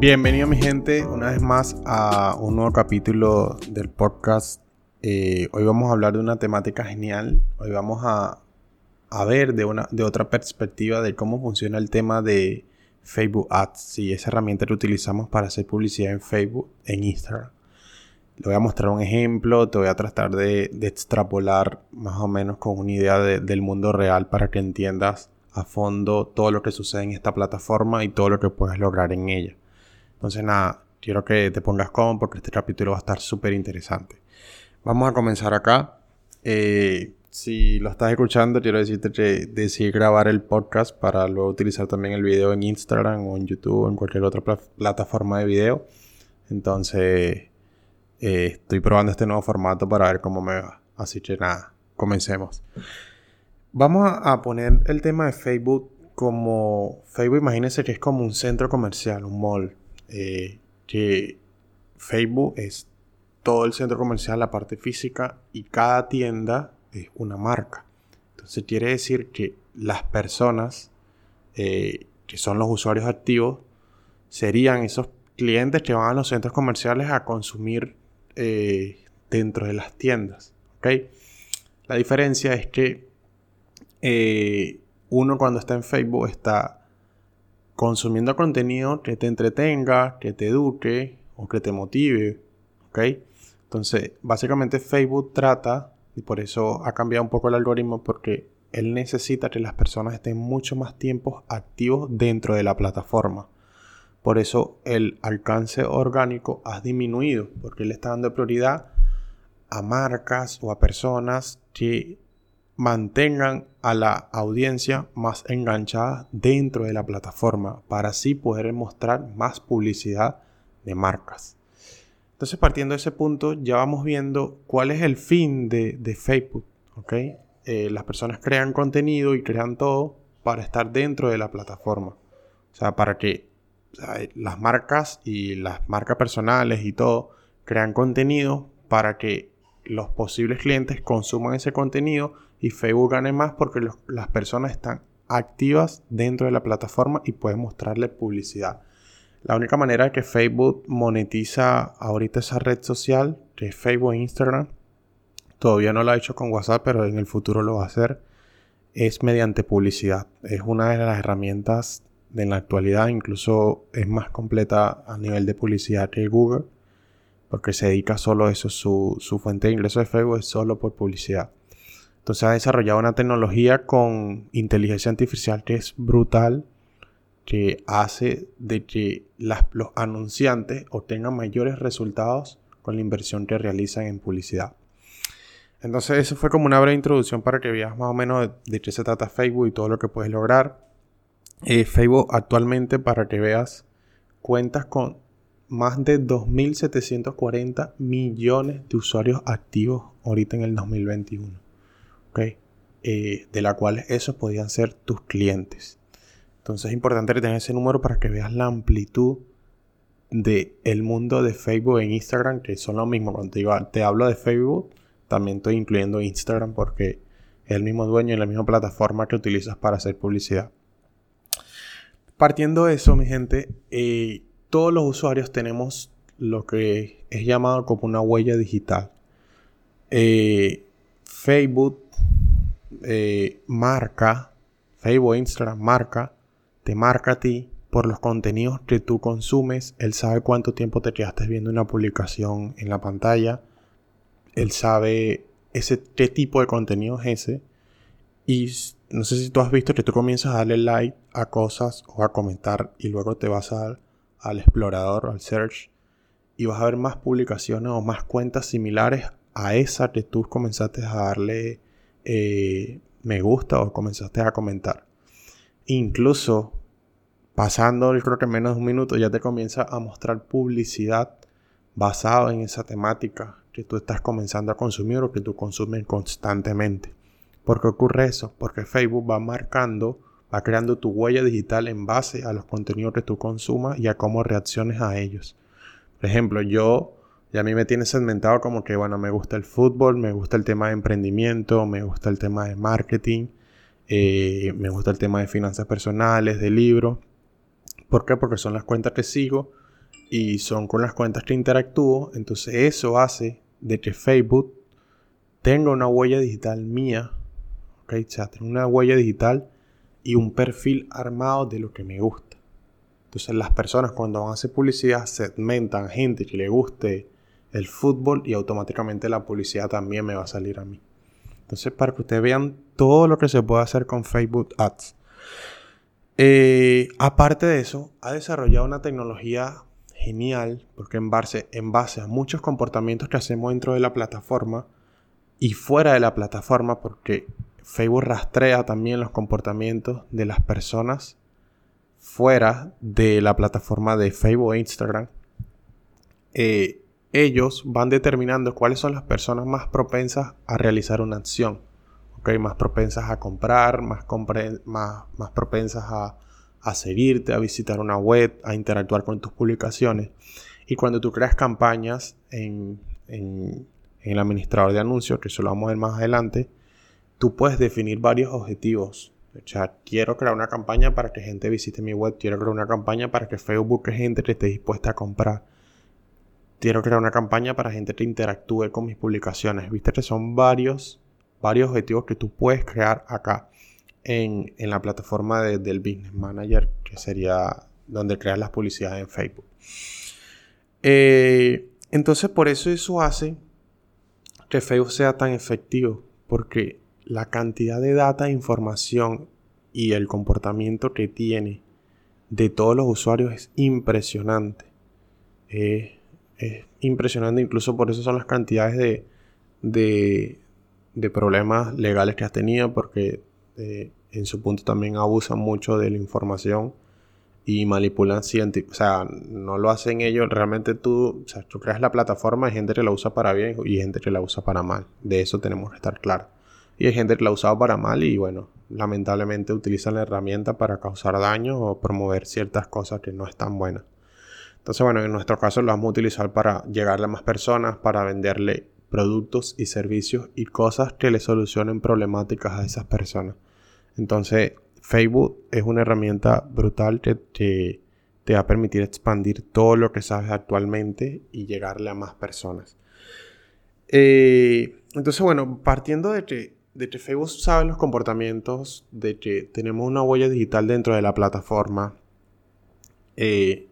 Bienvenido mi gente una vez más a un nuevo capítulo del podcast. Eh, hoy vamos a hablar de una temática genial. Hoy vamos a, ver de, una, de otra perspectiva de cómo funciona el tema de Facebook Ads. y esa herramienta que utilizamos para hacer publicidad en Facebook, en Instagram. Le voy a mostrar un ejemplo, te voy a tratar de, extrapolar más o menos con una idea del mundo real para que entiendas a fondo todo lo que sucede en esta plataforma y todo lo que puedes lograr en ella. Entonces nada, quiero que te pongas cómodo porque este capítulo va a estar súper interesante. Vamos a comenzar acá. Eh, si lo estás escuchando, quiero decirte que decidí grabar el podcast para luego utilizar también el video en Instagram o en YouTube o en cualquier otra plataforma de video. Entonces, eh, estoy probando este nuevo formato para ver cómo me va. Así que nada, comencemos. Vamos a poner el tema de Facebook como Facebook, imagínense que es como un centro comercial, un mall. Eh, que Facebook es todo el centro comercial, la parte física, y cada tienda es una marca. Entonces quiere decir que las personas eh, que son los usuarios activos serían esos clientes que van a los centros comerciales a consumir eh, dentro de las tiendas. La diferencia es que uno cuando está en Facebook está consumiendo contenido que te entretenga, que te eduque o que te motive. ¿Ok? Entonces, básicamente Facebook trata, y por eso ha cambiado un poco el algoritmo, porque él necesita que las personas estén mucho más tiempo activos dentro de la plataforma. Por eso el alcance orgánico ha disminuido, porque él está dando prioridad a marcas o a personas que mantengan a la audiencia más enganchada dentro de la plataforma para así poder mostrar más publicidad de marcas. Entonces partiendo de ese punto ya vamos viendo cuál es el fin de, Facebook. Eh, las personas crean contenido y crean todo para estar dentro de la plataforma. O sea, para que las marcas y las marcas personales y todo crean contenido para que los posibles clientes consuman ese contenido y Facebook gane más porque las personas están activas dentro de la plataforma y pueden mostrarle publicidad. La única manera que Facebook monetiza ahorita esa red social, que es Facebook e Instagram, todavía no lo ha hecho con WhatsApp, pero en el futuro lo va a hacer, es mediante publicidad. Es una de las herramientas de la actualidad, incluso es más completa a nivel de publicidad que Google, porque se dedica solo a eso, su, su fuente de ingreso de Facebook es solo por publicidad. Entonces ha desarrollado una tecnología con inteligencia artificial que es brutal, que hace de que los anunciantes obtengan mayores resultados con la inversión que realizan en publicidad. Entonces eso fue como una breve introducción para que veas más o menos de, qué se trata Facebook y todo lo que puedes lograr. Eh, Facebook actualmente, para que veas, cuentas con más de 2.740 millones de usuarios activos ahorita en el 2021. Eh, de la cual esos podían ser tus clientes. Entonces es importante tener ese número para que veas la amplitud del el mundo de Facebook e Instagram, que son lo mismo. Cuando te, te hablo de Facebook, también estoy incluyendo Instagram porque es el mismo dueño y la misma plataforma que utilizas para hacer publicidad. Partiendo de eso, mi gente, eh, todos los usuarios tenemos lo que es llamado como una huella digital. Eh, Facebook eh, marca, Facebook, Instagram marca, te marca a ti por los contenidos que tú consumes. Él sabe cuánto tiempo te quedaste viendo una publicación en la pantalla. Él sabe ese, qué tipo de contenido es ese. Y no sé si tú has visto que tú comienzas a darle like a cosas o a comentar y luego te vas al explorador, al search y vas a ver más publicaciones o más cuentas similares a esa que tú comenzaste a darle eh, me gusta o comenzaste a comentar. Incluso pasando, creo que menos de un minuto, ya te comienza a mostrar publicidad basada en esa temática que tú estás comenzando a consumir o que tú consumes constantemente. ¿Por qué ocurre eso? Porque Facebook va marcando, va creando tu huella digital en base a los contenidos que tú consumas y a cómo reacciones a ellos. Por ejemplo, yo y a mí me tiene segmentado como que, bueno, me gusta el fútbol, me gusta el tema de emprendimiento, me gusta el tema de marketing, eh, me gusta el tema de finanzas personales, de libros. ¿Por qué? Porque son las cuentas que sigo y son con las cuentas que interactúo, entonces eso hace de que Facebook tenga una huella digital mía, ¿ok? O sea, una huella digital y un perfil armado de lo que me gusta. Entonces las personas cuando van a hacer publicidad segmentan gente que le guste el fútbol y automáticamente la publicidad también me va a salir a mí. Entonces para que ustedes vean todo lo que se puede hacer con Facebook Ads. Eh, aparte de eso, ha desarrollado una tecnología genial porque en base, en base a muchos comportamientos que hacemos dentro de la plataforma y fuera de la plataforma porque Facebook rastrea también los comportamientos de las personas fuera de la plataforma de Facebook e Instagram, eh, ellos van determinando cuáles son las personas más propensas a realizar una acción. ¿okay? Más propensas a comprar, más, propensas a, seguirte, a visitar una web, a interactuar con tus publicaciones. Y cuando tú creas campañas en, en, en el administrador de anuncios, que eso lo vamos a ver más adelante, tú puedes definir varios objetivos o sea, quiero crear una campaña para que gente visite mi web. Quiero crear una campaña para que Facebook gente que esté dispuesta a comprar. Quiero crear una campaña para gente que interactúe con mis publicaciones. Viste que son varios, varios objetivos que tú puedes crear acá en, la plataforma del Business Manager, que sería donde creas las publicidades en Facebook. Eh, entonces, por eso eso hace que Facebook sea tan efectivo. Porque la cantidad de data, información y el comportamiento que tiene de todos los usuarios es impresionante. es impresionante, incluso por eso son las cantidades de, de, problemas legales que has tenido, porque eh, en su punto también abusan mucho de la información y manipulan científicos. O sea, no lo hacen ellos. Realmente tú, o sea, tú creas la plataforma, hay gente que la usa para bien y gente que la usa para mal. De eso tenemos que estar claros. Y hay gente que la ha usado para mal y bueno, lamentablemente utilizan la herramienta para causar daño o promover ciertas cosas que no están buenas. Entonces, bueno, en nuestro caso lo vamos a utilizar para llegarle a más personas, para venderle productos y servicios y cosas que le solucionen problemáticas a esas personas. Entonces, Facebook es una herramienta brutal que te, va a permitir expandir todo lo que sabes actualmente y llegarle a más personas. Eh, entonces, bueno, partiendo de que de que Facebook sabe los comportamientos, de que tenemos una huella digital dentro de la plataforma eh,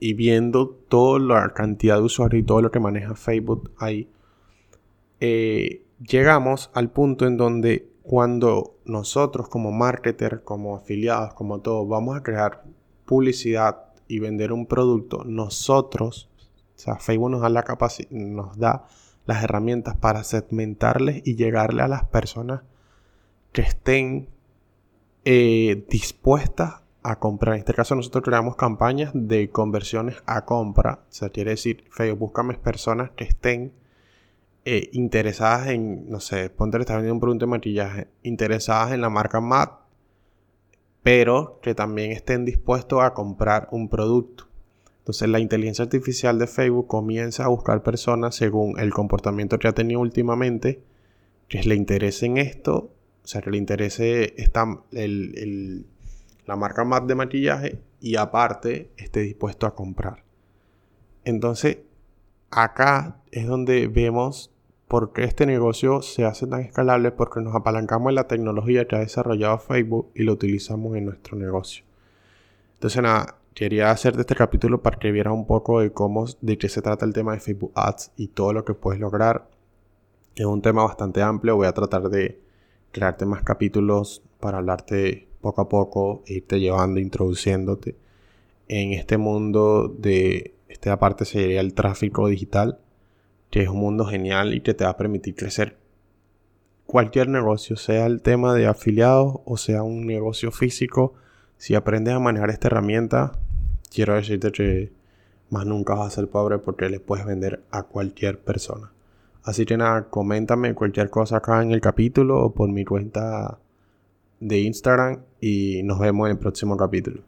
y viendo toda la cantidad de usuarios y todo lo que maneja Facebook ahí, eh, llegamos al punto en donde cuando nosotros como marketer, como afiliados, como todos, vamos a crear publicidad y vender un producto, nosotros, o sea, Facebook nos da la capacidad, nos da las herramientas para segmentarles y llegarle a las personas que estén eh, dispuestas a comprar. En este caso nosotros creamos campañas de conversiones a compra. O sea, quiere decir, Facebook, búscame personas que estén eh, interesadas en, no sé, ponte que estás vendiendo un producto de maquillaje, interesadas en la marca MAT, pero que también estén dispuestos a comprar un producto. Entonces la inteligencia artificial de Facebook comienza a buscar personas según el comportamiento que ha tenido últimamente, que le interese en esto, o sea, que le interese la marca más de maquillaje y aparte esté dispuesto a comprar. Entonces, acá es donde vemos por qué este negocio se hace tan escalable, porque nos apalancamos en la tecnología que ha desarrollado Facebook y lo utilizamos en nuestro negocio. Entonces, nada, quería hacerte este capítulo para que vieras un poco de cómo, de qué se trata el tema de Facebook Ads y todo lo que puedes lograr. Es un tema bastante amplio. Voy a tratar de crearte más capítulos para hablarte poco a poco, e irte llevando, introduciéndote en este mundo de, esta parte sería el tráfico digital, que es un mundo genial y que te va a permitir crecer cualquier negocio, sea el tema de afiliados o sea un negocio físico. Si aprendes a manejar esta herramienta, quiero decirte que más nunca vas a ser pobre porque le puedes vender a cualquier persona. Así que nada, coméntame cualquier cosa acá en el capítulo o por mi cuenta de Instagram y nos vemos en el próximo capítulo.